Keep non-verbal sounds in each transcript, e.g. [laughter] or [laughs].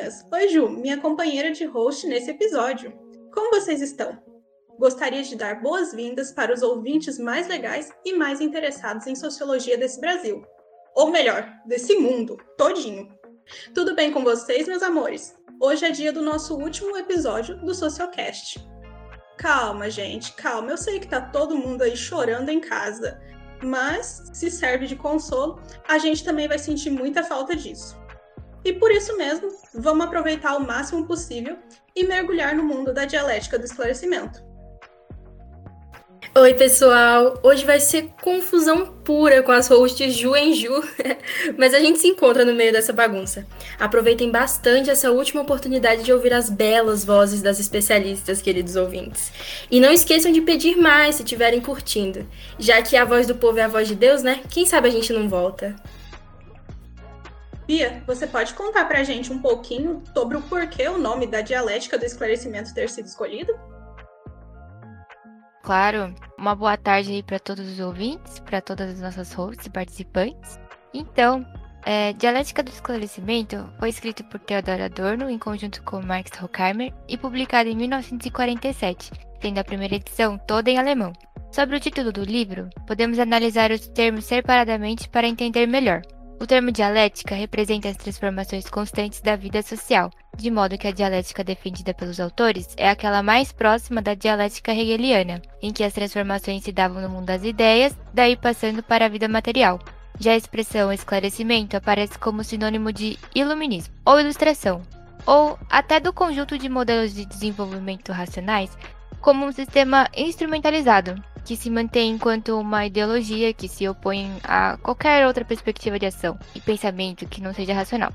meninas! Oi, Ju, minha companheira de host nesse episódio. Como vocês estão? Gostaria de dar boas-vindas para os ouvintes mais legais e mais interessados em sociologia desse Brasil. Ou melhor, desse mundo, todinho. Tudo bem com vocês, meus amores? Hoje é dia do nosso último episódio do Sociocast. Calma, gente, calma. Eu sei que tá todo mundo aí chorando em casa, mas se serve de consolo, a gente também vai sentir muita falta disso. E por isso mesmo, vamos aproveitar o máximo possível e mergulhar no mundo da dialética do esclarecimento. Oi, pessoal! Hoje vai ser confusão pura com as hosts Ju em Ju, [laughs] mas a gente se encontra no meio dessa bagunça. Aproveitem bastante essa última oportunidade de ouvir as belas vozes das especialistas, queridos ouvintes. E não esqueçam de pedir mais se estiverem curtindo, já que a voz do povo é a voz de Deus, né? Quem sabe a gente não volta. Bia, você pode contar pra gente um pouquinho sobre o porquê o nome da dialética do esclarecimento ter sido escolhido? Claro, uma boa tarde aí para todos os ouvintes, para todas as nossas hosts e participantes. Então, é, Dialética do Esclarecimento foi escrito por Theodor Adorno em conjunto com Max Horkheimer e publicado em 1947, tendo a primeira edição toda em alemão. Sobre o título do livro, podemos analisar os termos separadamente para entender melhor. O termo dialética representa as transformações constantes da vida social, de modo que a dialética defendida pelos autores é aquela mais próxima da dialética hegeliana, em que as transformações se davam no mundo das ideias, daí passando para a vida material. Já a expressão esclarecimento aparece como sinônimo de iluminismo ou ilustração, ou até do conjunto de modelos de desenvolvimento racionais como um sistema instrumentalizado, que se mantém enquanto uma ideologia que se opõe a qualquer outra perspectiva de ação e pensamento que não seja racional.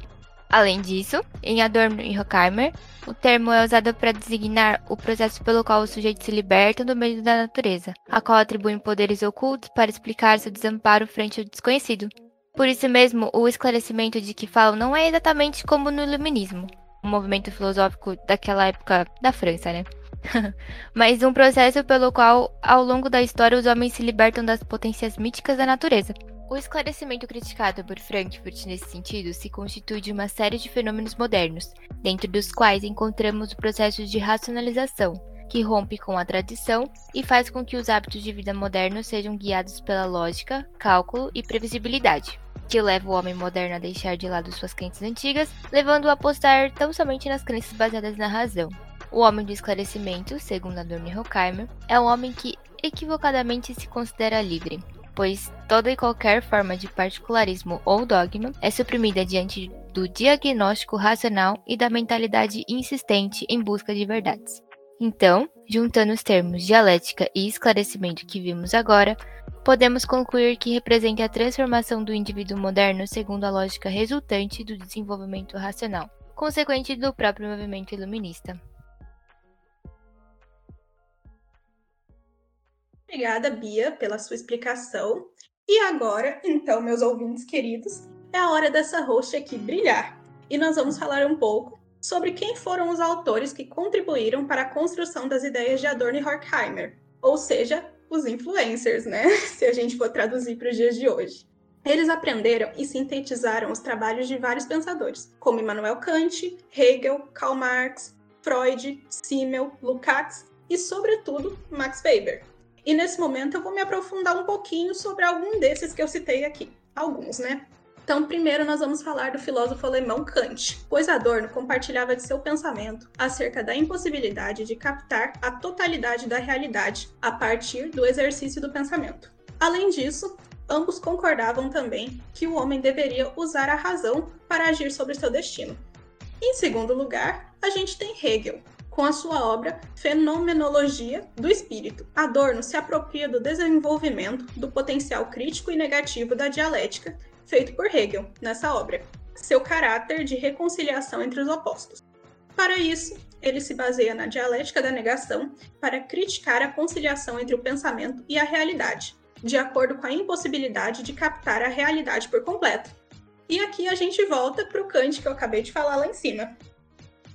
Além disso, em Adorno e Horkheimer, o termo é usado para designar o processo pelo qual os sujeitos se libertam do meio da natureza, a qual atribuem poderes ocultos para explicar seu desamparo frente ao desconhecido. Por isso mesmo, o esclarecimento de que falam não é exatamente como no Iluminismo, um movimento filosófico daquela época da França, né? [laughs] mas um processo pelo qual, ao longo da história, os homens se libertam das potências míticas da natureza. O esclarecimento criticado por Frankfurt nesse sentido se constitui de uma série de fenômenos modernos, dentro dos quais encontramos o processo de racionalização, que rompe com a tradição e faz com que os hábitos de vida modernos sejam guiados pela lógica, cálculo e previsibilidade, que leva o homem moderno a deixar de lado suas crenças antigas, levando-o a apostar tão somente nas crenças baseadas na razão. O homem do esclarecimento, segundo Adorno e Horkheimer, é um homem que equivocadamente se considera livre, pois toda e qualquer forma de particularismo ou dogma é suprimida diante do diagnóstico racional e da mentalidade insistente em busca de verdades. Então, juntando os termos dialética e esclarecimento que vimos agora, podemos concluir que representa a transformação do indivíduo moderno segundo a lógica resultante do desenvolvimento racional, consequente do próprio movimento iluminista. Obrigada, Bia, pela sua explicação. E agora, então, meus ouvintes queridos, é a hora dessa host aqui brilhar. E nós vamos falar um pouco sobre quem foram os autores que contribuíram para a construção das ideias de Adorno e Horkheimer, ou seja, os influencers, né? [laughs] Se a gente for traduzir para os dias de hoje. Eles aprenderam e sintetizaram os trabalhos de vários pensadores, como Immanuel Kant, Hegel, Karl Marx, Freud, Simmel, Lukács e, sobretudo, Max Weber. E nesse momento eu vou me aprofundar um pouquinho sobre algum desses que eu citei aqui. Alguns, né? Então, primeiro nós vamos falar do filósofo alemão Kant, pois Adorno compartilhava de seu pensamento acerca da impossibilidade de captar a totalidade da realidade a partir do exercício do pensamento. Além disso, ambos concordavam também que o homem deveria usar a razão para agir sobre seu destino. Em segundo lugar, a gente tem Hegel, com a sua obra Fenomenologia do Espírito. Adorno se apropria do desenvolvimento do potencial crítico e negativo da dialética, feito por Hegel nessa obra, seu caráter de reconciliação entre os opostos. Para isso, ele se baseia na dialética da negação para criticar a conciliação entre o pensamento e a realidade, de acordo com a impossibilidade de captar a realidade por completo. E aqui a gente volta para o Kant que eu acabei de falar lá em cima,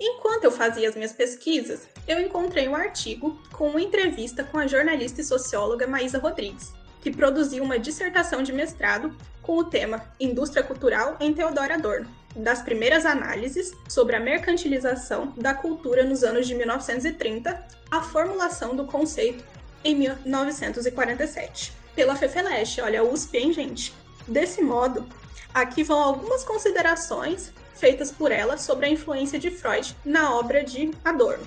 Enquanto eu fazia as minhas pesquisas, eu encontrei um artigo com uma entrevista com a jornalista e socióloga Maísa Rodrigues, que produziu uma dissertação de mestrado com o tema Indústria Cultural em Teodoro Adorno. das primeiras análises sobre a mercantilização da cultura nos anos de 1930 à formulação do conceito em 1947, pela FEFELESH, olha, a USP, hein, gente? Desse modo, aqui vão algumas considerações feitas por ela sobre a influência de Freud na obra de Adorno.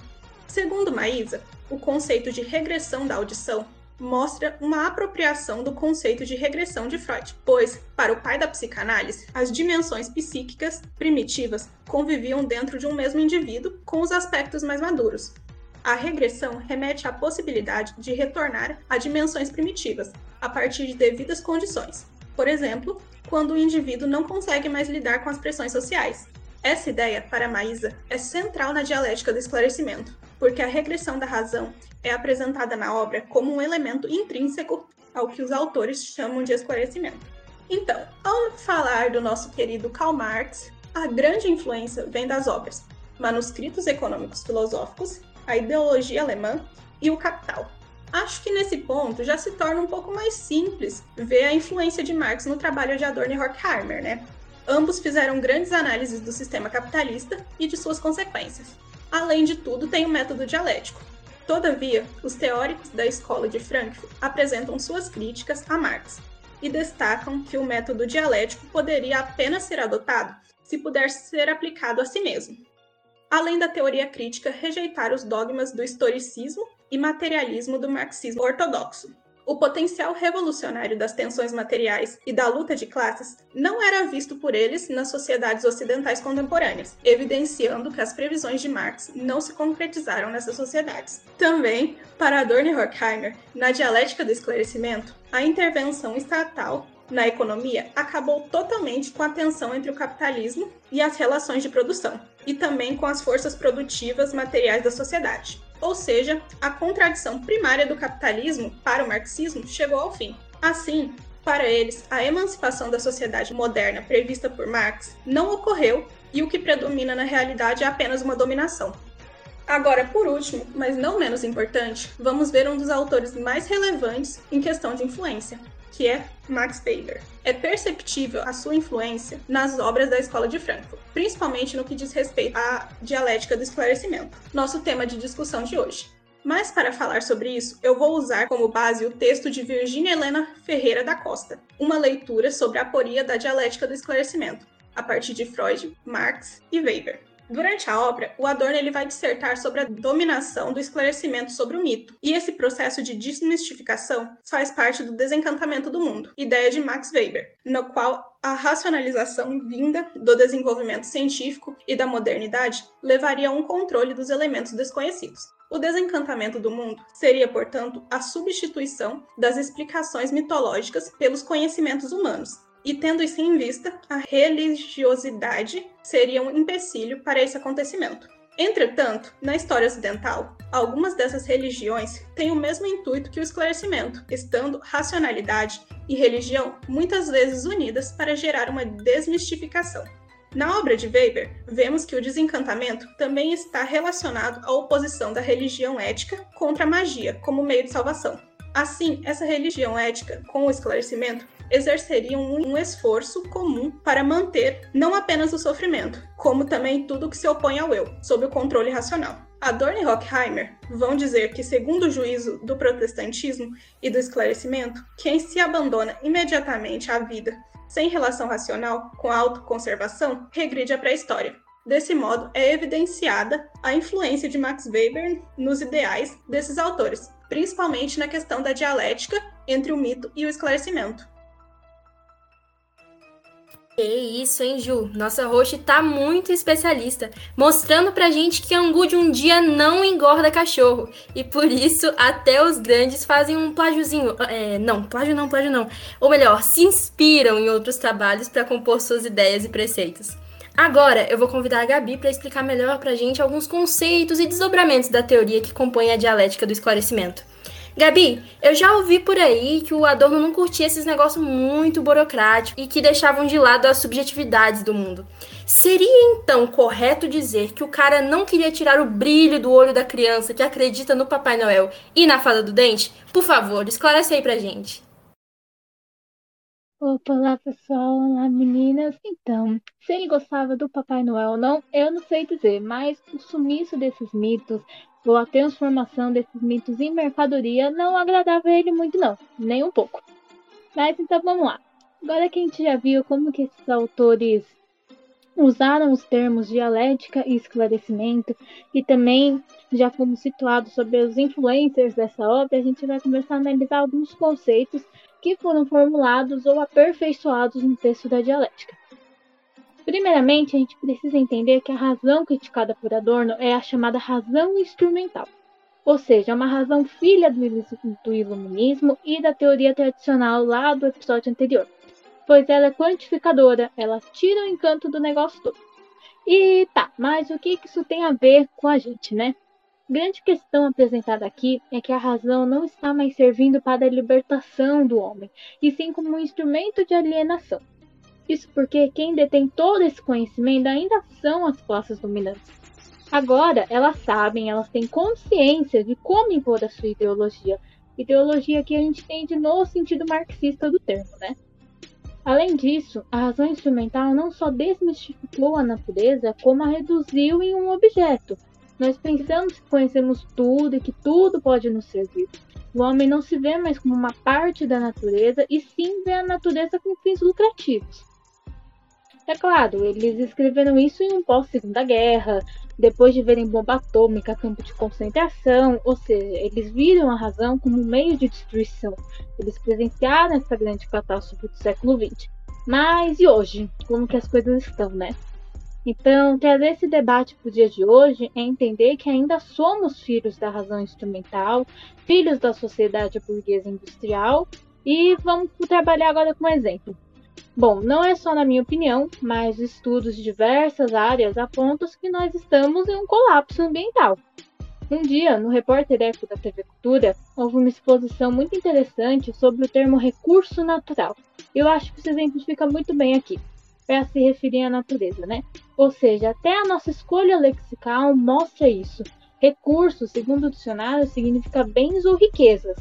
Segundo Maísa, o conceito de regressão da audição mostra uma apropriação do conceito de regressão de Freud, pois, para o pai da psicanálise, as dimensões psíquicas primitivas conviviam dentro de um mesmo indivíduo com os aspectos mais maduros. A regressão remete à possibilidade de retornar a dimensões primitivas, a partir de devidas condições. Por exemplo, quando o indivíduo não consegue mais lidar com as pressões sociais. Essa ideia, para Maísa, é central na dialética do esclarecimento, porque a regressão da razão é apresentada na obra como um elemento intrínseco ao que os autores chamam de esclarecimento. Então, ao falar do nosso querido Karl Marx, a grande influência vem das obras Manuscritos Econômicos Filosóficos, a Ideologia Alemã e o Capital, Acho que nesse ponto já se torna um pouco mais simples ver a influência de Marx no trabalho de Adorno e Horkheimer, né? Ambos fizeram grandes análises do sistema capitalista e de suas consequências. Além de tudo, tem o método dialético. Todavia, os teóricos da Escola de Frankfurt apresentam suas críticas a Marx e destacam que o método dialético poderia apenas ser adotado se puder ser aplicado a si mesmo. Além da teoria crítica rejeitar os dogmas do historicismo e materialismo do marxismo ortodoxo. O potencial revolucionário das tensões materiais e da luta de classes não era visto por eles nas sociedades ocidentais contemporâneas, evidenciando que as previsões de Marx não se concretizaram nessas sociedades. Também, para Adorno e Horkheimer, na dialética do esclarecimento, a intervenção estatal na economia acabou totalmente com a tensão entre o capitalismo e as relações de produção, e também com as forças produtivas materiais da sociedade. Ou seja, a contradição primária do capitalismo para o marxismo chegou ao fim. Assim, para eles, a emancipação da sociedade moderna prevista por Marx não ocorreu e o que predomina na realidade é apenas uma dominação. Agora, por último, mas não menos importante, vamos ver um dos autores mais relevantes em questão de influência, que é Max Weber. É perceptível a sua influência nas obras da Escola de Frankfurt, principalmente no que diz respeito à dialética do esclarecimento, nosso tema de discussão de hoje. Mas para falar sobre isso, eu vou usar como base o texto de Virginia Helena Ferreira da Costa, uma leitura sobre a aporia da dialética do esclarecimento, a partir de Freud, Marx e Weber. Durante a obra, o Adorno ele vai dissertar sobre a dominação do esclarecimento sobre o mito, e esse processo de desmistificação faz parte do desencantamento do mundo, ideia de Max Weber, no qual a racionalização vinda do desenvolvimento científico e da modernidade levaria a um controle dos elementos desconhecidos. O desencantamento do mundo seria, portanto, a substituição das explicações mitológicas pelos conhecimentos humanos, e tendo isso em vista, a religiosidade seria um empecilho para esse acontecimento. Entretanto, na história ocidental, algumas dessas religiões têm o mesmo intuito que o esclarecimento, estando racionalidade e religião muitas vezes unidas para gerar uma desmistificação. Na obra de Weber, vemos que o desencantamento também está relacionado à oposição da religião ética contra a magia como meio de salvação. Assim, essa religião ética, com o esclarecimento, exerceriam um esforço comum para manter não apenas o sofrimento, como também tudo que se opõe ao eu, sob o controle racional. Adorno e Horkheimer vão dizer que, segundo o juízo do protestantismo e do esclarecimento, quem se abandona imediatamente à vida sem relação racional com a autoconservação regride à pré-história. Desse modo, é evidenciada a influência de Max Weber nos ideais desses autores, principalmente na questão da dialética entre o mito e o esclarecimento. Que isso, hein, Ju? Nossa host tá muito especialista, mostrando pra gente que angu de um dia não engorda cachorro. E por isso, até os grandes fazem um plágiozinho. É, não, plágio não, plágio não. Ou melhor, se inspiram em outros trabalhos para compor suas ideias e preceitos. Agora, eu vou convidar a Gabi para explicar melhor pra gente alguns conceitos e desdobramentos da teoria que compõe a dialética do esclarecimento. Gabi, eu já ouvi por aí que o Adorno não curtia esses negócios muito burocráticos e que deixavam de lado as subjetividades do mundo. Seria então correto dizer que o cara não queria tirar o brilho do olho da criança que acredita no Papai Noel e na Fada do Dente? Por favor, esclarece aí pra gente. Opa, olá pessoal, olá meninas. Então, se ele gostava do Papai Noel ou não, eu não sei dizer, mas o sumiço desses mitos ou a transformação desses mitos em mercadoria não agradava ele muito não, nem um pouco. Mas então vamos lá. Agora que a gente já viu como que esses autores usaram os termos dialética e esclarecimento e também já fomos situados sobre os influencers dessa obra, a gente vai começar a analisar alguns conceitos que foram formulados ou aperfeiçoados no texto da dialética. Primeiramente, a gente precisa entender que a razão criticada por Adorno é a chamada razão instrumental, ou seja, é uma razão filha do iluminismo e da teoria tradicional lá do episódio anterior, pois ela é quantificadora, ela tira o encanto do negócio todo. E tá, mas o que isso tem a ver com a gente, né? Grande questão apresentada aqui é que a razão não está mais servindo para a libertação do homem, e sim como um instrumento de alienação. Isso porque quem detém todo esse conhecimento ainda são as classes dominantes. Agora, elas sabem, elas têm consciência de como impor a sua ideologia. Ideologia que a gente entende no sentido marxista do termo, né? Além disso, a razão instrumental não só desmistificou a natureza, como a reduziu em um objeto, nós pensamos que conhecemos tudo e que tudo pode nos servir. O homem não se vê mais como uma parte da natureza e sim vê a natureza com fins lucrativos. É claro, eles escreveram isso em um pós-segunda guerra, depois de verem bomba atômica, campo de concentração, ou seja, eles viram a razão como um meio de destruição. Eles presenciaram essa grande catástrofe do século XX. Mas e hoje? Como que as coisas estão, né? Então, trazer esse debate para o dia de hoje é entender que ainda somos filhos da razão instrumental, filhos da sociedade burguesa industrial, e vamos trabalhar agora com um exemplo. Bom, não é só na minha opinião, mas estudos de diversas áreas apontam que nós estamos em um colapso ambiental. Um dia, no Repórter Eco da TV Cultura, houve uma exposição muito interessante sobre o termo recurso natural. Eu acho que se exemplifica muito bem aqui para se referir à natureza, né? Ou seja, até a nossa escolha lexical mostra isso. Recurso, segundo o dicionário, significa bens ou riquezas.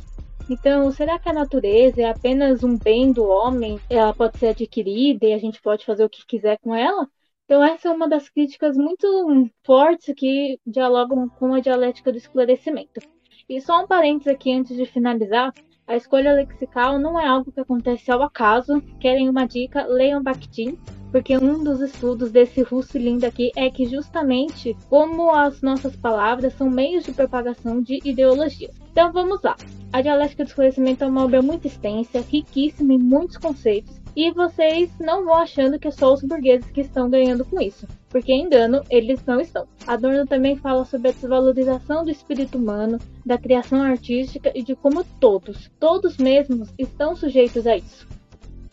Então, será que a natureza é apenas um bem do homem? Ela pode ser adquirida e a gente pode fazer o que quiser com ela? Então, essa é uma das críticas muito fortes que dialogam com a dialética do esclarecimento. E só um parênteses aqui antes de finalizar: a escolha lexical não é algo que acontece ao acaso. Querem uma dica? Leiam Bakhtin, porque um dos estudos desse russo lindo aqui é que justamente como as nossas palavras são meios de propagação de ideologias. Então vamos lá. A dialética do esclarecimento é uma obra muito extensa, riquíssima em muitos conceitos, e vocês não vão achando que é só os burgueses que estão ganhando com isso, porque engano eles não estão. Adorno também fala sobre a desvalorização do espírito humano, da criação artística e de como todos, todos mesmos, estão sujeitos a isso.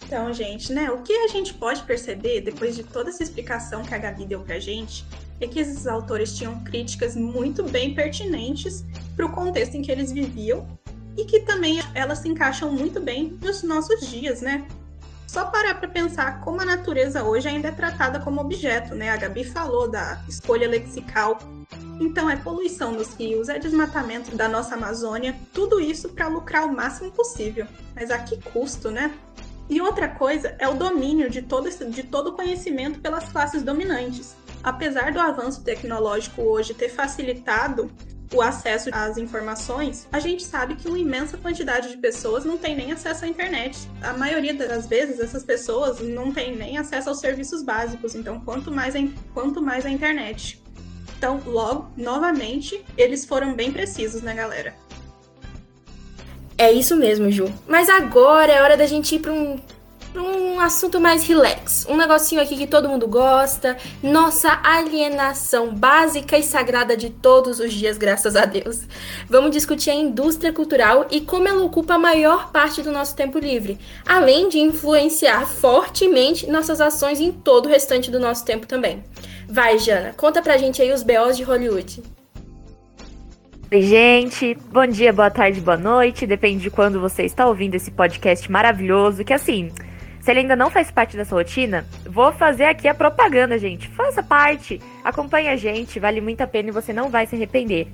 Então, gente, né, o que a gente pode perceber depois de toda essa explicação que a Gabi deu pra gente é que esses autores tinham críticas muito bem pertinentes para o contexto em que eles viviam e que também elas se encaixam muito bem nos nossos dias, né? Só parar para pensar como a natureza hoje ainda é tratada como objeto, né? A Gabi falou da escolha lexical. Então, é poluição dos rios, é desmatamento da nossa Amazônia, tudo isso para lucrar o máximo possível. Mas a que custo, né? E outra coisa é o domínio de todo, de todo o conhecimento pelas classes dominantes. Apesar do avanço tecnológico hoje ter facilitado o acesso às informações, a gente sabe que uma imensa quantidade de pessoas não tem nem acesso à internet. A maioria das vezes, essas pessoas não tem nem acesso aos serviços básicos, então quanto mais a, quanto mais a internet. Então, logo, novamente, eles foram bem precisos, né, galera? É isso mesmo, Ju. Mas agora é hora da gente ir para um um assunto mais relax. Um negocinho aqui que todo mundo gosta. Nossa alienação básica e sagrada de todos os dias, graças a Deus. Vamos discutir a indústria cultural e como ela ocupa a maior parte do nosso tempo livre, além de influenciar fortemente nossas ações em todo o restante do nosso tempo também. Vai, Jana, conta pra gente aí os BOs de Hollywood. Oi, gente. Bom dia, boa tarde, boa noite. Depende de quando você está ouvindo esse podcast maravilhoso. Que assim, se ele ainda não faz parte da sua rotina, vou fazer aqui a propaganda, gente. Faça parte, acompanhe a gente, vale muito a pena e você não vai se arrepender.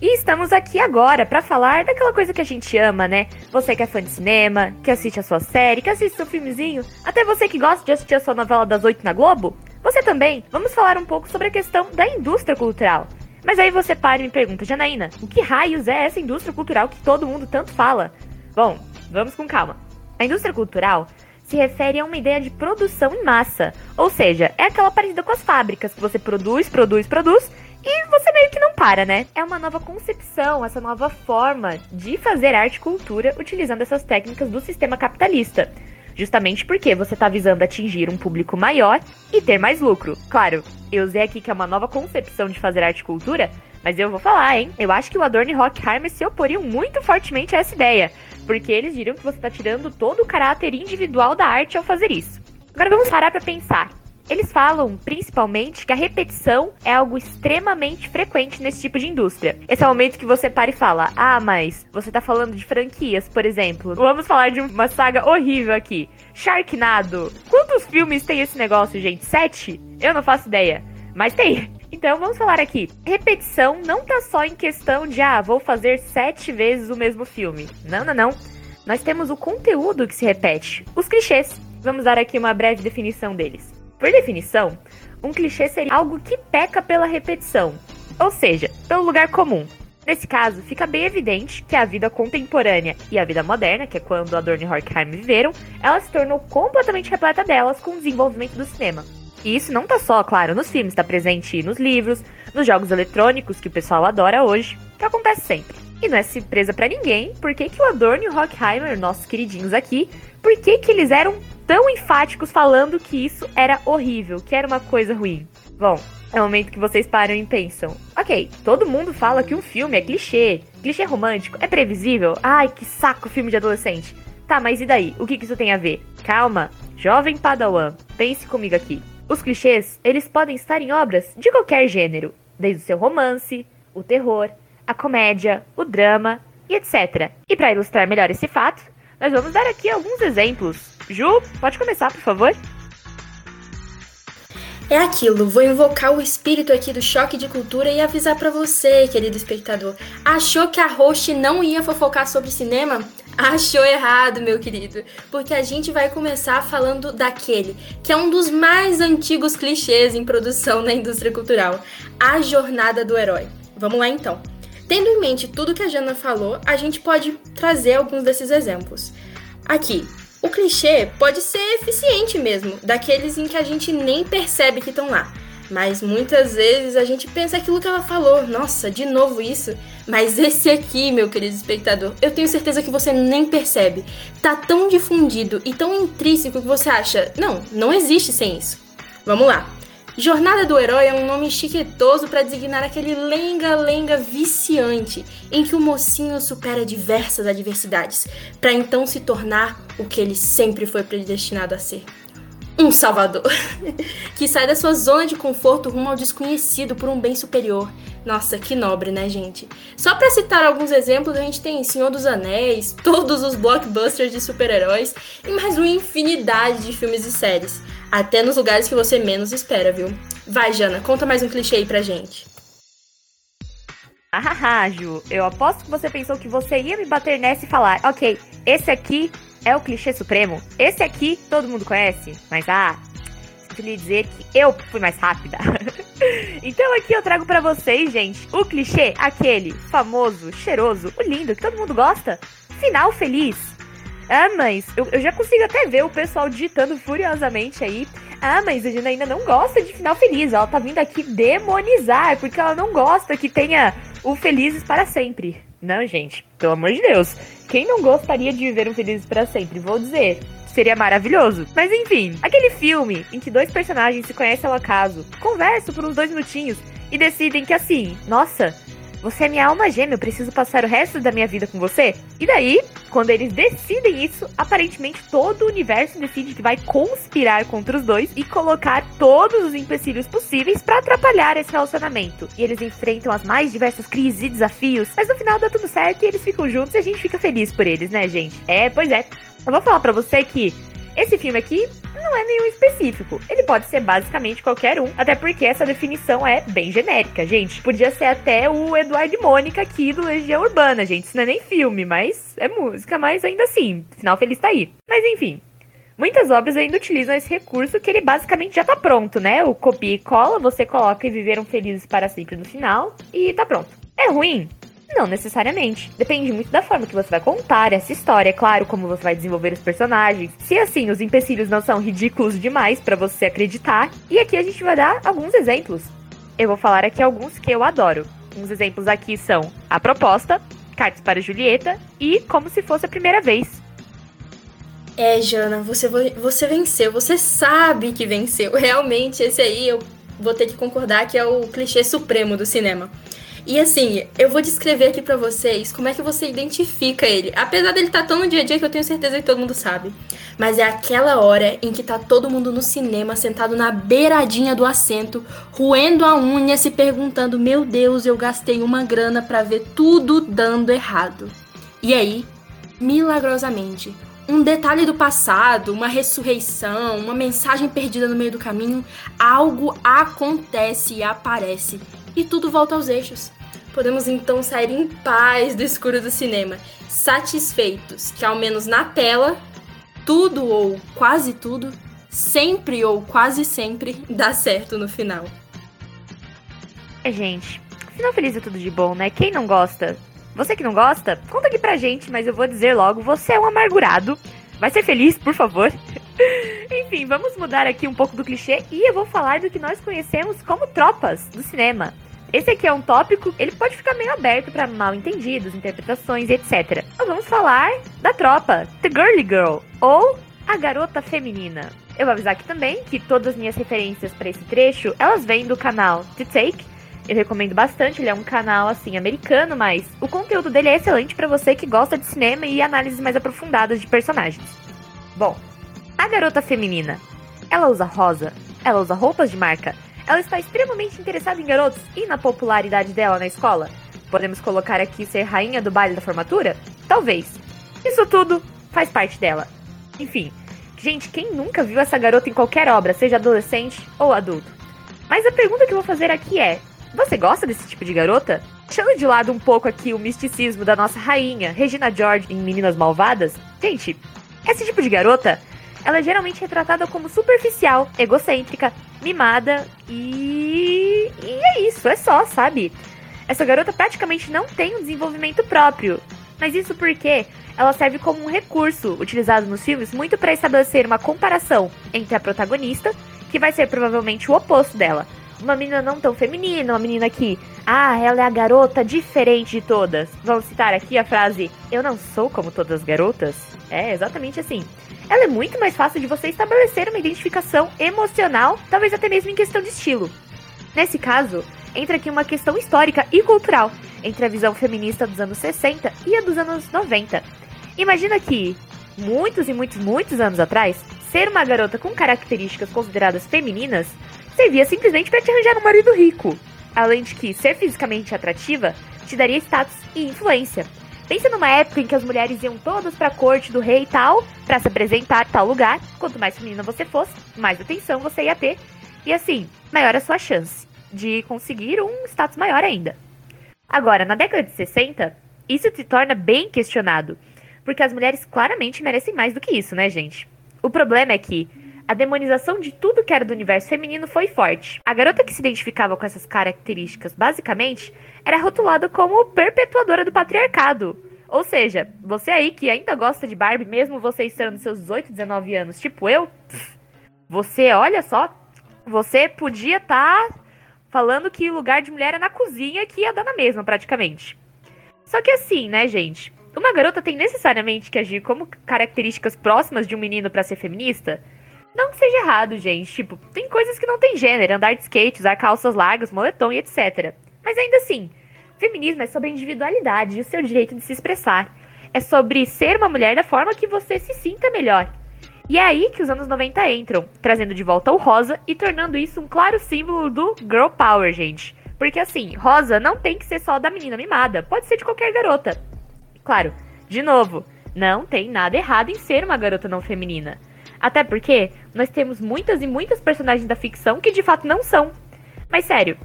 E estamos aqui agora para falar daquela coisa que a gente ama, né? Você que é fã de cinema, que assiste a sua série, que assiste seu filmezinho, até você que gosta de assistir a sua novela das oito na Globo, você também. Vamos falar um pouco sobre a questão da indústria cultural. Mas aí você para e me pergunta, Janaína, o que raios é essa indústria cultural que todo mundo tanto fala? Bom, vamos com calma. A indústria cultural se refere a uma ideia de produção em massa. Ou seja, é aquela parecida com as fábricas, que você produz, produz, produz e você meio que não para, né? É uma nova concepção, essa nova forma de fazer arte e cultura utilizando essas técnicas do sistema capitalista. Justamente porque você está visando atingir um público maior e ter mais lucro. Claro, eu usei aqui que é uma nova concepção de fazer arte e cultura, mas eu vou falar, hein? Eu acho que o Adorno e Rockheimer se oporiam muito fortemente a essa ideia, porque eles diriam que você está tirando todo o caráter individual da arte ao fazer isso. Agora vamos parar para pensar. Eles falam, principalmente, que a repetição é algo extremamente frequente nesse tipo de indústria. Esse é o momento que você para e fala: Ah, mas você tá falando de franquias, por exemplo. Vamos falar de uma saga horrível aqui. Sharknado. Quantos filmes tem esse negócio, gente? Sete? Eu não faço ideia. Mas tem. [laughs] Então vamos falar aqui. Repetição não tá só em questão de, ah, vou fazer sete vezes o mesmo filme. Não, não, não. Nós temos o conteúdo que se repete, os clichês. Vamos dar aqui uma breve definição deles. Por definição, um clichê seria algo que peca pela repetição, ou seja, pelo lugar comum. Nesse caso, fica bem evidente que a vida contemporânea e a vida moderna, que é quando Adorno e Horkheim viveram, ela se tornou completamente repleta delas com o desenvolvimento do cinema. E isso não tá só, claro, nos filmes, está presente nos livros, nos jogos eletrônicos que o pessoal adora hoje, que acontece sempre. E não é surpresa para ninguém por que, que o Adorno e o Horkheimer, nossos queridinhos aqui, por que, que eles eram tão enfáticos falando que isso era horrível, que era uma coisa ruim. Bom, é o momento que vocês param e pensam: ok, todo mundo fala que um filme é clichê, clichê romântico, é previsível, ai que saco filme de adolescente. Tá, mas e daí? O que, que isso tem a ver? Calma, jovem Padawan, pense comigo aqui. Os clichês, eles podem estar em obras de qualquer gênero, desde o seu romance, o terror, a comédia, o drama e etc. E para ilustrar melhor esse fato, nós vamos dar aqui alguns exemplos Ju, pode começar, por favor. É aquilo, vou invocar o espírito aqui do choque de cultura e avisar para você, querido espectador. Achou que a host não ia fofocar sobre cinema? Achou errado, meu querido, porque a gente vai começar falando daquele que é um dos mais antigos clichês em produção na indústria cultural, a jornada do herói. Vamos lá então. Tendo em mente tudo que a Jana falou, a gente pode trazer alguns desses exemplos. Aqui, o clichê pode ser eficiente mesmo, daqueles em que a gente nem percebe que estão lá. Mas muitas vezes a gente pensa aquilo que ela falou, nossa, de novo isso. Mas esse aqui, meu querido espectador, eu tenho certeza que você nem percebe. Tá tão difundido e tão intrínseco que você acha, não, não existe sem isso. Vamos lá. Jornada do Herói é um nome chiquetoso para designar aquele lenga-lenga viciante em que o mocinho supera diversas adversidades, para então se tornar o que ele sempre foi predestinado a ser. Um salvador, [laughs] que sai da sua zona de conforto rumo ao desconhecido por um bem superior. Nossa, que nobre, né, gente? Só para citar alguns exemplos, a gente tem Senhor dos Anéis, [laughs] todos os blockbusters de super-heróis e mais uma infinidade de filmes e séries. Até nos lugares que você menos espera, viu? Vai, Jana, conta mais um clichê aí pra gente. Ah, Ju, eu aposto que você pensou que você ia me bater nessa e falar, ok, esse aqui é o clichê supremo, esse aqui todo mundo conhece, mas ah, sinto lhe dizer que eu fui mais rápida. [laughs] então aqui eu trago para vocês, gente, o clichê, aquele famoso, cheiroso, o lindo, que todo mundo gosta, final feliz. Ah, mas eu, eu já consigo até ver o pessoal digitando furiosamente aí. Ah, mas a Jana ainda não gosta de final feliz. Ela tá vindo aqui demonizar, porque ela não gosta que tenha o Felizes para sempre. Não, gente, pelo amor de Deus. Quem não gostaria de viver um Felizes para sempre? Vou dizer. Seria maravilhoso. Mas enfim, aquele filme em que dois personagens se conhecem ao acaso, conversam por uns dois minutinhos e decidem que assim, nossa, você é minha alma gêmea, eu preciso passar o resto da minha vida com você? E daí, quando eles decidem isso, aparentemente todo o universo decide que vai conspirar contra os dois e colocar todos os empecilhos possíveis para atrapalhar esse relacionamento. E eles enfrentam as mais diversas crises e desafios, mas no final dá tudo certo e eles ficam juntos e a gente fica feliz por eles, né, gente? É, pois é. Eu vou falar para você que esse filme aqui não é nenhum específico. Ele pode ser basicamente qualquer um, até porque essa definição é bem genérica, gente. Podia ser até o Eduardo e Mônica aqui do Legião Urbana, gente. Isso não é nem filme, mas é música, mas ainda assim, final feliz tá aí. Mas enfim, Muitas obras ainda utilizam esse recurso que ele basicamente já tá pronto, né? O copia e cola, você coloca e viveram felizes para sempre no final e tá pronto. É ruim? Não necessariamente. Depende muito da forma que você vai contar essa história, é claro, como você vai desenvolver os personagens. Se assim, os empecilhos não são ridículos demais para você acreditar. E aqui a gente vai dar alguns exemplos. Eu vou falar aqui alguns que eu adoro. Uns exemplos aqui são A Proposta, Cartas para Julieta e Como se fosse a primeira vez. É, Jana, você, você venceu, você sabe que venceu. [laughs] Realmente, esse aí eu vou ter que concordar que é o clichê supremo do cinema. E assim, eu vou descrever aqui para vocês como é que você identifica ele. Apesar dele estar tá tão no dia a dia que eu tenho certeza que todo mundo sabe. Mas é aquela hora em que tá todo mundo no cinema, sentado na beiradinha do assento, roendo a unha, se perguntando: Meu Deus, eu gastei uma grana para ver tudo dando errado. E aí, milagrosamente, um detalhe do passado, uma ressurreição, uma mensagem perdida no meio do caminho, algo acontece e aparece e tudo volta aos eixos. Podemos então sair em paz do escuro do cinema, satisfeitos que, ao menos na tela, tudo ou quase tudo, sempre ou quase sempre, dá certo no final. É, gente, final feliz é tudo de bom, né? Quem não gosta você que não gosta, conta aqui pra gente, mas eu vou dizer logo, você é um amargurado. Vai ser feliz, por favor. [laughs] Enfim, vamos mudar aqui um pouco do clichê e eu vou falar do que nós conhecemos como tropas do cinema. Esse aqui é um tópico, ele pode ficar meio aberto para mal entendidos, interpretações, etc. Nós vamos falar da tropa, The Girly Girl, ou a garota feminina. Eu vou avisar aqui também que todas as minhas referências para esse trecho, elas vêm do canal The Take, eu recomendo bastante, ele é um canal assim americano, mas o conteúdo dele é excelente para você que gosta de cinema e análises mais aprofundadas de personagens. Bom, a garota feminina, ela usa rosa, ela usa roupas de marca, ela está extremamente interessada em garotos e na popularidade dela na escola. Podemos colocar aqui ser rainha do baile da formatura? Talvez. Isso tudo faz parte dela. Enfim, gente, quem nunca viu essa garota em qualquer obra, seja adolescente ou adulto? Mas a pergunta que eu vou fazer aqui é: você gosta desse tipo de garota? Deixando de lado um pouco aqui o misticismo da nossa rainha, Regina George, em Meninas Malvadas, gente, esse tipo de garota, ela é geralmente retratada como superficial, egocêntrica, mimada e. E é isso, é só, sabe? Essa garota praticamente não tem um desenvolvimento próprio. Mas isso porque ela serve como um recurso utilizado nos filmes muito para estabelecer uma comparação entre a protagonista, que vai ser provavelmente o oposto dela, uma menina não tão feminina, uma menina que, ah, ela é a garota diferente de todas. Vamos citar aqui a frase: Eu não sou como todas as garotas. É exatamente assim. Ela é muito mais fácil de você estabelecer uma identificação emocional, talvez até mesmo em questão de estilo. Nesse caso, entra aqui uma questão histórica e cultural entre a visão feminista dos anos 60 e a dos anos 90. Imagina que, muitos e muitos, muitos anos atrás, ser uma garota com características consideradas femininas servia simplesmente para te arranjar um marido rico. Além de que ser fisicamente atrativa te daria status e influência. Pensa numa época em que as mulheres iam todas pra corte do rei e tal, para se apresentar em tal lugar. Quanto mais feminina você fosse, mais atenção você ia ter. E assim, maior a sua chance de conseguir um status maior ainda. Agora, na década de 60, isso se torna bem questionado, porque as mulheres claramente merecem mais do que isso, né, gente? O problema é que a demonização de tudo que era do universo feminino foi forte. A garota que se identificava com essas características, basicamente, era rotulada como perpetuadora do patriarcado. Ou seja, você aí que ainda gosta de Barbie, mesmo você estando seus 18, 19 anos, tipo eu, você, olha só, você podia estar tá falando que o lugar de mulher é na cozinha, que ia dar na mesma, praticamente. Só que assim, né, gente? Uma garota tem necessariamente que agir como características próximas de um menino para ser feminista? Não que seja errado, gente. Tipo, tem coisas que não tem gênero, andar de skate, usar calças largas, moletom e etc. Mas ainda assim, feminismo é sobre a individualidade e o seu direito de se expressar. É sobre ser uma mulher da forma que você se sinta melhor. E é aí que os anos 90 entram, trazendo de volta o rosa e tornando isso um claro símbolo do girl power, gente. Porque assim, rosa não tem que ser só da menina mimada, pode ser de qualquer garota. Claro, de novo, não tem nada errado em ser uma garota não feminina. Até porque nós temos muitas e muitas personagens da ficção que de fato não são. Mas sério,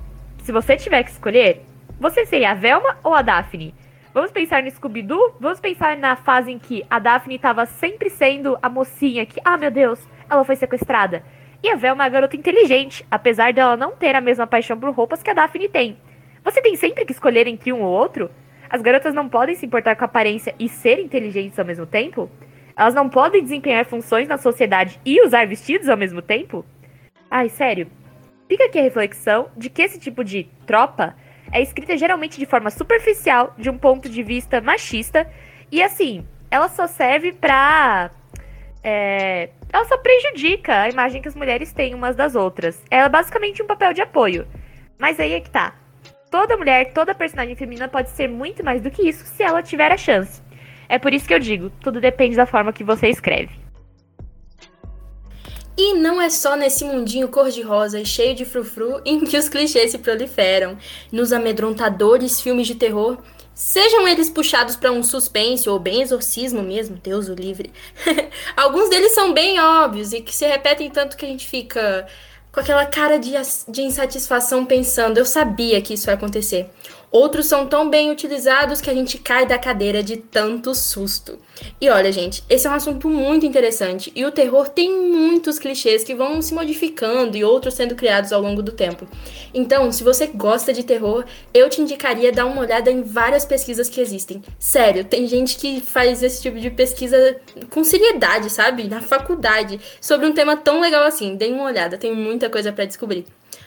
se você tiver que escolher, você seria a Velma ou a Daphne? Vamos pensar no Scooby-Doo? Vamos pensar na fase em que a Daphne estava sempre sendo a mocinha que, ah meu Deus, ela foi sequestrada. E a Velma é uma garota inteligente, apesar dela não ter a mesma paixão por roupas que a Daphne tem. Você tem sempre que escolher entre um ou outro? As garotas não podem se importar com a aparência e ser inteligentes ao mesmo tempo? Elas não podem desempenhar funções na sociedade e usar vestidos ao mesmo tempo? Ai, sério. Fica aqui a reflexão de que esse tipo de tropa é escrita geralmente de forma superficial, de um ponto de vista machista, e assim, ela só serve pra. É, ela só prejudica a imagem que as mulheres têm umas das outras. Ela é basicamente um papel de apoio. Mas aí é que tá. Toda mulher, toda personagem feminina pode ser muito mais do que isso se ela tiver a chance. É por isso que eu digo, tudo depende da forma que você escreve. E não é só nesse mundinho cor-de-rosa e cheio de frufru [laughs] em que os clichês se proliferam. Nos amedrontadores filmes de terror, sejam eles puxados para um suspense ou bem exorcismo mesmo, Deus o livre. [laughs] Alguns deles são bem óbvios e que se repetem tanto que a gente fica com aquela cara de, de insatisfação pensando, eu sabia que isso ia acontecer. Outros são tão bem utilizados que a gente cai da cadeira de tanto susto. E olha, gente, esse é um assunto muito interessante e o terror tem muitos clichês que vão se modificando e outros sendo criados ao longo do tempo. Então, se você gosta de terror, eu te indicaria dar uma olhada em várias pesquisas que existem. Sério, tem gente que faz esse tipo de pesquisa com seriedade, sabe? Na faculdade, sobre um tema tão legal assim. Dê uma olhada, tem muita coisa para descobrir.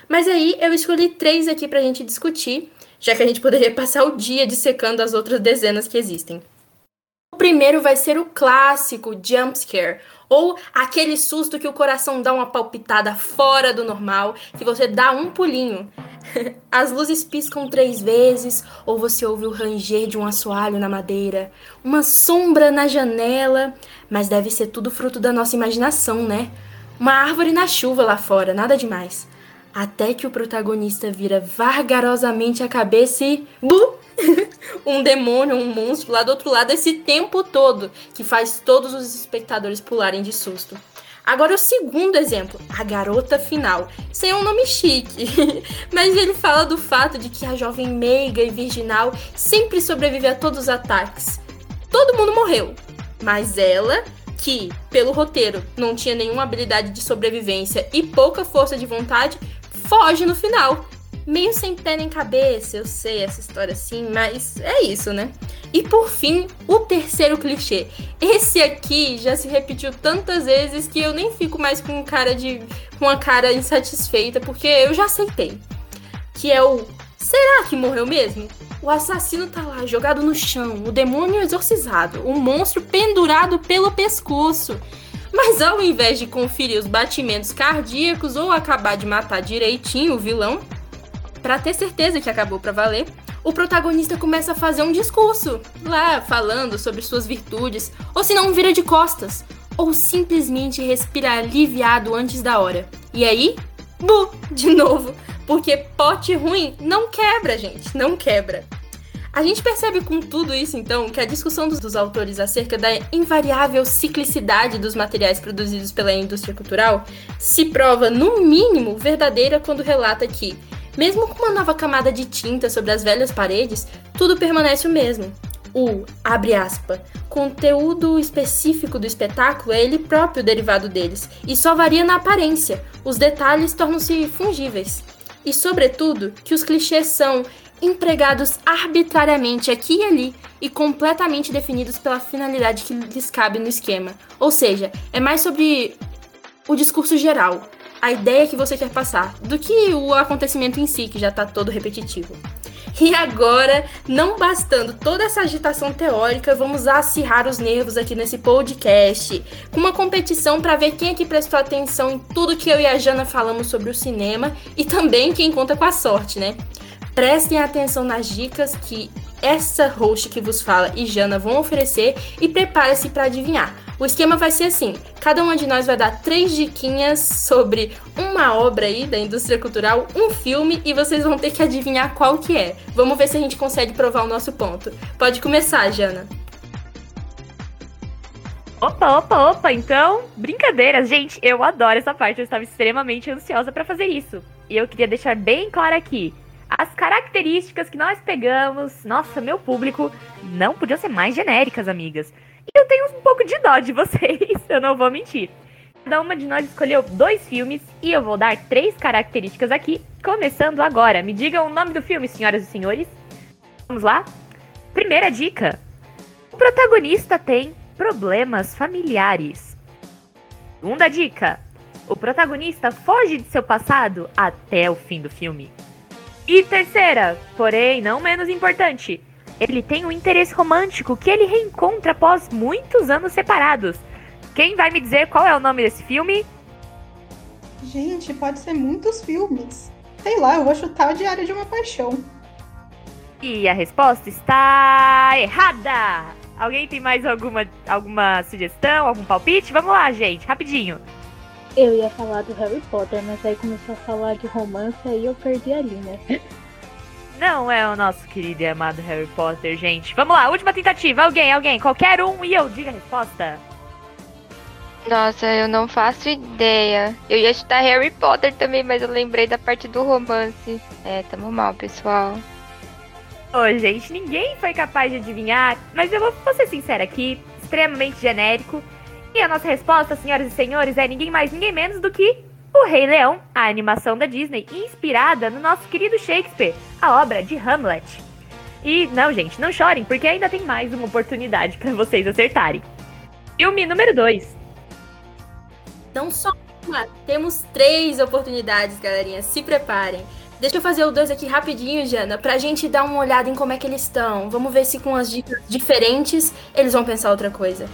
Mas aí eu escolhi três aqui pra gente discutir já que a gente poderia passar o dia dissecando as outras dezenas que existem. O primeiro vai ser o clássico jump scare, ou aquele susto que o coração dá uma palpitada fora do normal, que você dá um pulinho. [laughs] As luzes piscam três vezes, ou você ouve o ranger de um assoalho na madeira, uma sombra na janela, mas deve ser tudo fruto da nossa imaginação, né? Uma árvore na chuva lá fora, nada demais até que o protagonista vira vagarosamente a cabeça e. Bu! [laughs] um demônio, um monstro lá do outro lado esse tempo todo, que faz todos os espectadores pularem de susto. Agora o segundo exemplo, a garota final, sem um nome chique, [laughs] mas ele fala do fato de que a jovem meiga e virginal sempre sobrevive a todos os ataques. Todo mundo morreu, mas ela, que pelo roteiro não tinha nenhuma habilidade de sobrevivência e pouca força de vontade, foge no final. Meio sem pé nem cabeça, eu sei essa história assim, mas é isso, né? E por fim, o terceiro clichê. Esse aqui já se repetiu tantas vezes que eu nem fico mais com cara de com a cara insatisfeita, porque eu já aceitei. Que é o será que morreu mesmo? O assassino tá lá, jogado no chão, o demônio exorcizado, o monstro pendurado pelo pescoço. Mas ao invés de conferir os batimentos cardíacos ou acabar de matar direitinho o vilão, para ter certeza que acabou para valer, o protagonista começa a fazer um discurso, lá falando sobre suas virtudes, ou se não vira de costas, ou simplesmente respira aliviado antes da hora. E aí, bu, de novo, porque pote ruim não quebra, gente, não quebra. A gente percebe com tudo isso, então, que a discussão dos, autores acerca da invariável ciclicidade dos materiais produzidos pela indústria cultural se prova, no mínimo, verdadeira quando relata que, mesmo com uma nova camada de tinta sobre as velhas paredes, tudo permanece o mesmo. O, abre aspas, conteúdo específico do espetáculo é ele próprio derivado deles, e só varia na aparência, os detalhes tornam-se fungíveis. E, sobretudo, que os clichês são empregados arbitrariamente aqui e ali e completamente definidos pela finalidade que lhes cabe no esquema. Ou seja, é mais sobre o discurso geral, a ideia que você quer passar, do que o acontecimento em si, que já está todo repetitivo. E agora, não bastando toda essa agitação teórica, vamos acirrar os nervos aqui nesse podcast, com uma competição para ver quem é que prestou atenção em tudo que eu e a Jana falamos sobre o cinema e também quem conta com a sorte, né? Prestem atenção nas dicas que essa host que vos fala e Jana vão oferecer e prepare-se para adivinhar. O esquema vai ser assim: cada uma de nós vai dar três diquinhas sobre uma obra aí da indústria cultural, um filme, e vocês vão ter que adivinhar qual que é. Vamos ver se a gente consegue provar o nosso ponto. Pode começar, Jana. Opa, opa, opa, então, brincadeiras, gente, eu adoro essa parte, eu estava extremamente ansiosa para fazer isso. E eu queria deixar bem claro aqui, as características que nós pegamos, nossa, meu público, não podiam ser mais genéricas, amigas. E eu tenho um pouco de dó de vocês, [laughs] eu não vou mentir. Cada uma de nós escolheu dois filmes e eu vou dar três características aqui, começando agora. Me digam o nome do filme, senhoras e senhores. Vamos lá? Primeira dica: o protagonista tem problemas familiares. Segunda dica: o protagonista foge de seu passado até o fim do filme. E terceira, porém não menos importante, ele tem um interesse romântico que ele reencontra após muitos anos separados. Quem vai me dizer qual é o nome desse filme? Gente, pode ser muitos filmes. Sei lá, eu vou chutar o Diário de uma Paixão. E a resposta está errada! Alguém tem mais alguma, alguma sugestão, algum palpite? Vamos lá, gente, rapidinho. Eu ia falar do Harry Potter, mas aí começou a falar de romance aí eu perdi a linha. [laughs] Não é o nosso querido e amado Harry Potter, gente. Vamos lá, última tentativa. Alguém, alguém, qualquer um e eu diga a resposta. Nossa, eu não faço ideia. Eu ia chutar Harry Potter também, mas eu lembrei da parte do romance. É, tamo mal, pessoal. Ô, gente, ninguém foi capaz de adivinhar, mas eu vou, vou ser sincera aqui, extremamente genérico. E a nossa resposta, senhoras e senhores, é ninguém mais, ninguém menos do que O Rei Leão, a animação da Disney, inspirada no nosso querido Shakespeare, a obra de Hamlet. E não, gente, não chorem, porque ainda tem mais uma oportunidade para vocês acertarem. Filme número 2. Não só uma, temos três oportunidades, galerinha. Se preparem. Deixa eu fazer o dois aqui rapidinho, Jana, pra gente dar uma olhada em como é que eles estão. Vamos ver se com as dicas diferentes eles vão pensar outra coisa.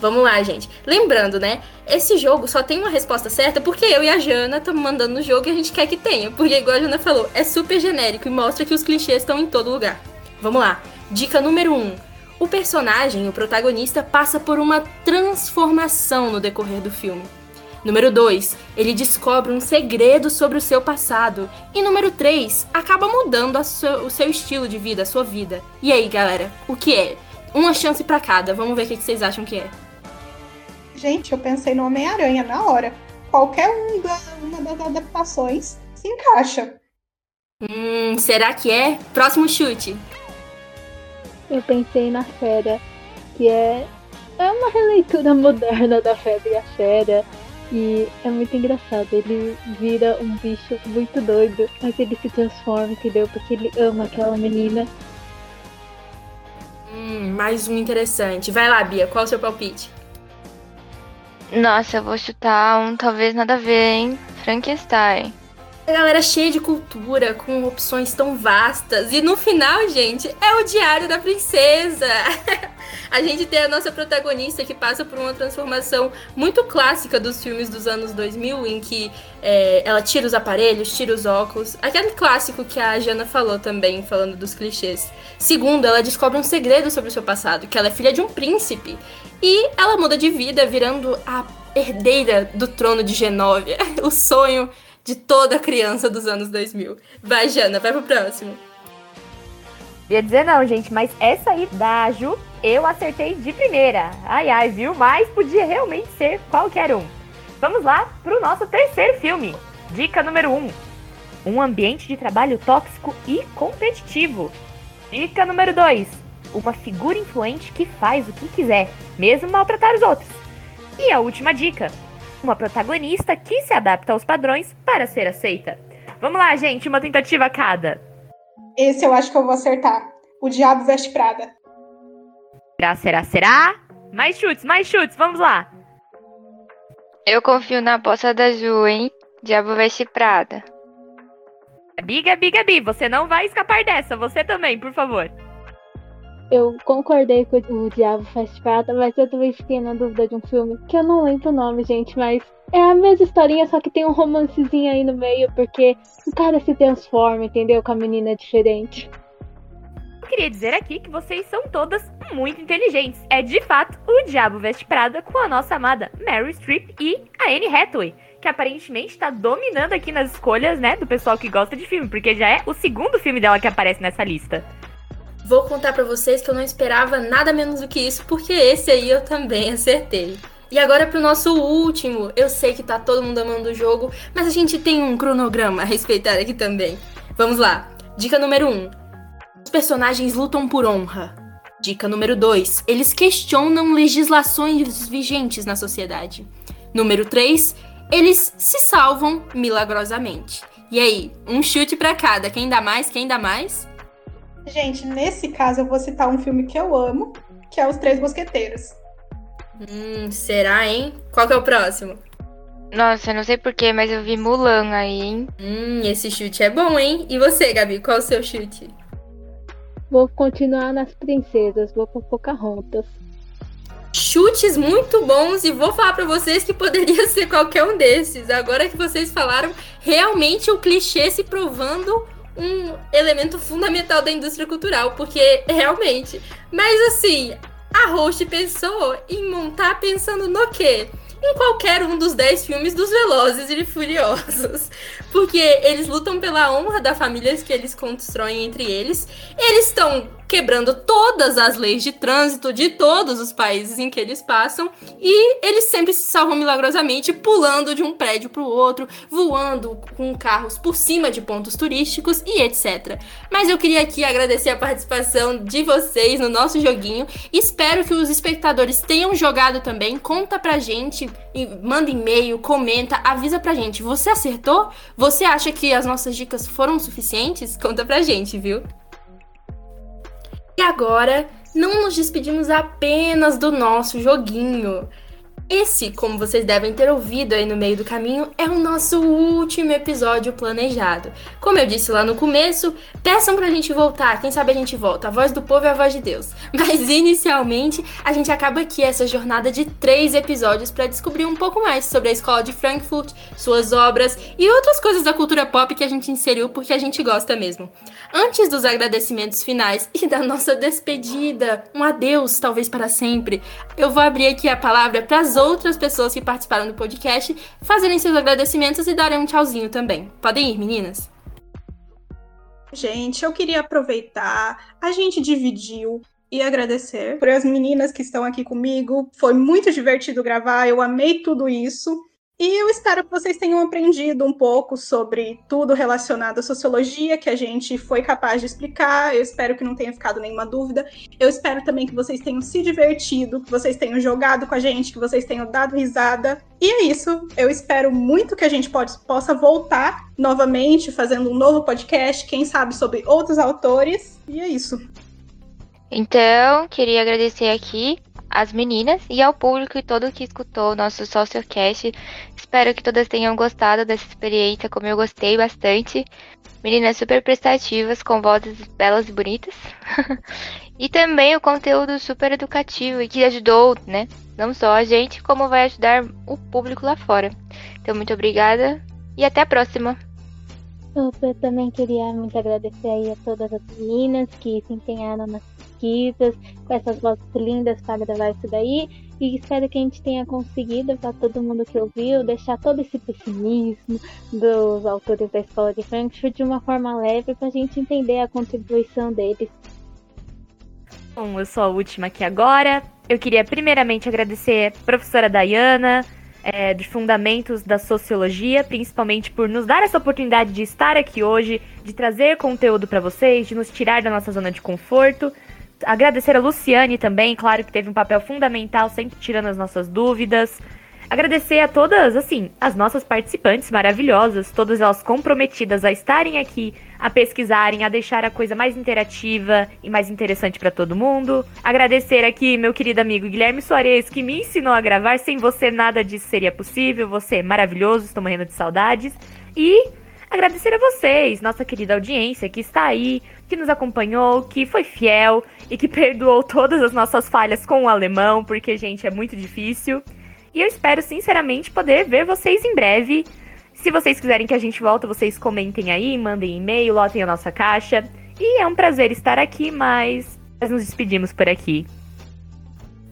Vamos lá, gente. Lembrando, né? Esse jogo só tem uma resposta certa porque eu e a Jana estamos mandando no jogo e a gente quer que tenha. Porque, igual a Jana falou, é super genérico e mostra que os clichês estão em todo lugar. Vamos lá. Dica número 1. Um. O personagem, o protagonista, passa por uma transformação no decorrer do filme. Número 2, ele descobre um segredo sobre o seu passado. E número 3, acaba mudando seu, o seu estilo de vida, a sua vida. E aí, galera, o que é? Uma chance para cada. Vamos ver o que vocês acham que é. Gente, eu pensei no Homem-Aranha na hora. Qualquer um da, uma das adaptações se encaixa. Hum, será que é? Próximo chute. Eu pensei na Fera, que é, é uma releitura moderna da Febre e a Fera. E é muito engraçado, ele vira um bicho muito doido, mas ele se transforma, entendeu? Porque ele ama aquela menina. Hum, mais um interessante. Vai lá, Bia, qual é o seu palpite? Nossa, eu vou chutar um talvez nada a ver, hein? Frankenstein. A galera cheia de cultura, com opções tão vastas. E no final, gente, é o Diário da Princesa. [laughs] a gente tem a nossa protagonista que passa por uma transformação muito clássica dos filmes dos anos 2000, em que é, ela tira os aparelhos, tira os óculos. Aquele clássico que a Jana falou também, falando dos clichês. Segundo, ela descobre um segredo sobre o seu passado, que ela é filha de um príncipe. E ela muda de vida, virando a herdeira do trono de Genóvia. [laughs] o sonho de toda criança dos anos 2000. Vai, Jana, vai pro próximo. Ia dizer não, gente, mas essa aí da Ju, eu acertei de primeira. Ai, ai, viu? Mas podia realmente ser qualquer um. Vamos lá pro nosso terceiro filme. Dica número 1. Um, um ambiente de trabalho tóxico e competitivo. Dica número 2. Uma figura influente que faz o que quiser, mesmo maltratar os outros. E a última dica uma protagonista que se adapta aos padrões para ser aceita. Vamos lá, gente, uma tentativa a cada. Esse eu acho que eu vou acertar. O Diabo Veste Prada. Será, será, será? Mais chutes, mais chutes, vamos lá. Eu confio na aposta da Ju, hein? Diabo Veste Prada. Gabi, Gabi, Gabi, você não vai escapar dessa. Você também, por favor. Eu concordei com o Diabo Faz Prata, mas eu também fiquei na dúvida de um filme que eu não lembro o nome, gente, mas é a mesma historinha, só que tem um romancezinho aí no meio, porque o cara se transforma, entendeu? Com a menina diferente. Eu queria dizer aqui que vocês são todas muito inteligentes. É de fato o Diabo Veste Prada com a nossa amada Mary Streep e a Anne Hathaway, que aparentemente está dominando aqui nas escolhas, né, do pessoal que gosta de filme, porque já é o segundo filme dela que aparece nessa lista. Vou contar para vocês que eu não esperava nada menos do que isso, porque esse aí eu também acertei. E agora pro nosso último. Eu sei que tá todo mundo amando o jogo, mas a gente tem um cronograma a respeitar aqui também. Vamos lá. Dica número 1. Um. Os personagens lutam por honra. Dica número 2. Eles questionam legislações vigentes na sociedade. Número 3. Eles se salvam milagrosamente. E aí, um chute para cada. Quem dá mais? Quem dá mais? Gente, nesse caso eu vou citar um filme que eu amo, que é Os Três Mosqueteiros. Hum, será, hein? Qual que é o próximo? Nossa, não sei porquê, mas eu vi Mulan aí, hein? Hum, esse chute é bom, hein? E você, Gabi, qual é o seu chute? Vou continuar nas princesas, vou pra Pocahontas. Chutes muito bons e vou falar para vocês que poderia [laughs] ser qualquer um desses. Agora que vocês falaram, realmente o clichê se provando um elemento fundamental da indústria cultural, porque realmente. Mas assim, a host pensou em montar pensando no quê? Em qualquer um dos 10 filmes dos Velozes e Furiosos. Porque eles lutam pela honra da família que eles constroem entre eles. Eles estão quebrando todas as leis de trânsito de todos os países em que eles passam e eles sempre se salvam milagrosamente pulando de um prédio para o outro, voando com carros por cima de pontos turísticos e etc. Mas eu queria aqui agradecer a participação de vocês no nosso joguinho. Espero que os espectadores tenham jogado também. Conta pra gente, manda e-mail, comenta, avisa pra gente. Você acertou? Você acha que as nossas dicas foram suficientes? Conta pra gente, viu? E agora, não nos despedimos apenas do nosso joguinho. Esse, como vocês devem ter ouvido aí no meio do caminho, é o nosso último episódio planejado. Como eu disse lá no começo, peçam pra gente voltar, quem sabe a gente volta. A voz do povo é a voz de Deus. [laughs] Mas inicialmente, a gente acaba aqui essa jornada de três episódios para descobrir um pouco mais sobre a escola de Frankfurt, suas obras e outras coisas da cultura pop que a gente inseriu porque a gente gosta mesmo. Antes dos agradecimentos finais [laughs] e da nossa despedida, um adeus, talvez para sempre, eu vou abrir aqui a palavra para as outras pessoas que participaram do podcast fazerem seus agradecimentos e darem um tchauzinho também. Podem ir, meninas? Gente, eu queria aproveitar, a gente dividiu e agradecer por as meninas que estão aqui comigo. Foi muito divertido gravar, eu amei tudo isso. E eu espero que vocês tenham aprendido um pouco sobre tudo relacionado à sociologia que a gente foi capaz de explicar. Eu espero que não tenha ficado nenhuma dúvida. Eu espero também que vocês tenham se divertido, que vocês tenham jogado com a gente, que vocês tenham dado risada. E é isso. Eu espero muito que a gente pode, possa voltar novamente fazendo um novo podcast, quem sabe sobre outros autores. E é isso. Então, queria agradecer aqui às meninas e ao público e todo que escutou o nosso Sociocast. Espero que todas tenham gostado dessa experiência, como eu gostei bastante. Meninas super prestativas, com vozes belas e bonitas. [laughs] e também o conteúdo super educativo e que ajudou, né? Não só a gente, como vai ajudar o público lá fora. Então, muito obrigada e até a próxima! Eu também queria muito agradecer aí a todas as meninas que se empenharam nas pesquisas, com essas vozes lindas para gravar isso daí. E espero que a gente tenha conseguido, para todo mundo que ouviu, deixar todo esse pessimismo dos autores da Escola de Frankfurt de uma forma leve para a gente entender a contribuição deles. Bom, eu sou a última aqui agora. Eu queria primeiramente agradecer a professora Dayana, é, de fundamentos da sociologia, principalmente por nos dar essa oportunidade de estar aqui hoje, de trazer conteúdo para vocês, de nos tirar da nossa zona de conforto. Agradecer a Luciane também, claro que teve um papel fundamental, sempre tirando as nossas dúvidas. Agradecer a todas, assim, as nossas participantes maravilhosas, todas elas comprometidas a estarem aqui, a pesquisarem, a deixar a coisa mais interativa e mais interessante para todo mundo. Agradecer aqui meu querido amigo Guilherme Soares, que me ensinou a gravar. Sem você nada disso seria possível. Você é maravilhoso, estou morrendo de saudades. E agradecer a vocês, nossa querida audiência que está aí, que nos acompanhou, que foi fiel e que [laughs] perdoou todas as nossas falhas com o alemão, porque, gente, é muito difícil. E eu espero, sinceramente, poder ver vocês em breve. Se vocês quiserem que a gente volte, vocês comentem aí, mandem e-mail, lotem a nossa caixa. E é um prazer estar aqui, mas nós nos despedimos por aqui.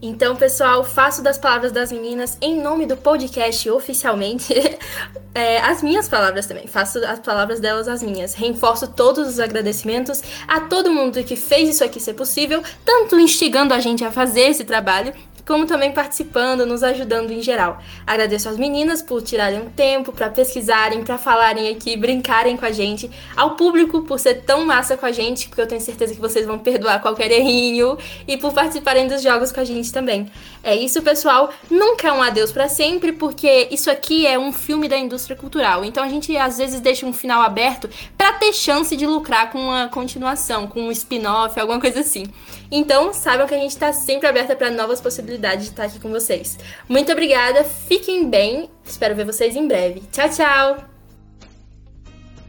Então, pessoal, faço das palavras das meninas, em nome do podcast oficialmente, [laughs] é, as minhas palavras também. Faço as palavras delas as minhas. Reforço todos os agradecimentos a todo mundo que fez isso aqui ser possível, tanto instigando a gente a fazer esse trabalho, como também participando, nos ajudando em geral. Agradeço às meninas por tirarem um tempo para pesquisarem, para falarem aqui, brincarem com a gente, ao público por ser tão massa com a gente, porque eu tenho certeza que vocês vão perdoar qualquer errinho e por participarem dos jogos com a gente também. É isso, pessoal. Nunca é um adeus para sempre, porque isso aqui é um filme da indústria cultural. Então a gente às vezes deixa um final aberto para ter chance de lucrar com uma continuação, com um spin-off, alguma coisa assim. Então, saibam que a gente está sempre aberta para novas possibilidades de estar aqui com vocês. Muito obrigada, fiquem bem, espero ver vocês em breve. Tchau, tchau!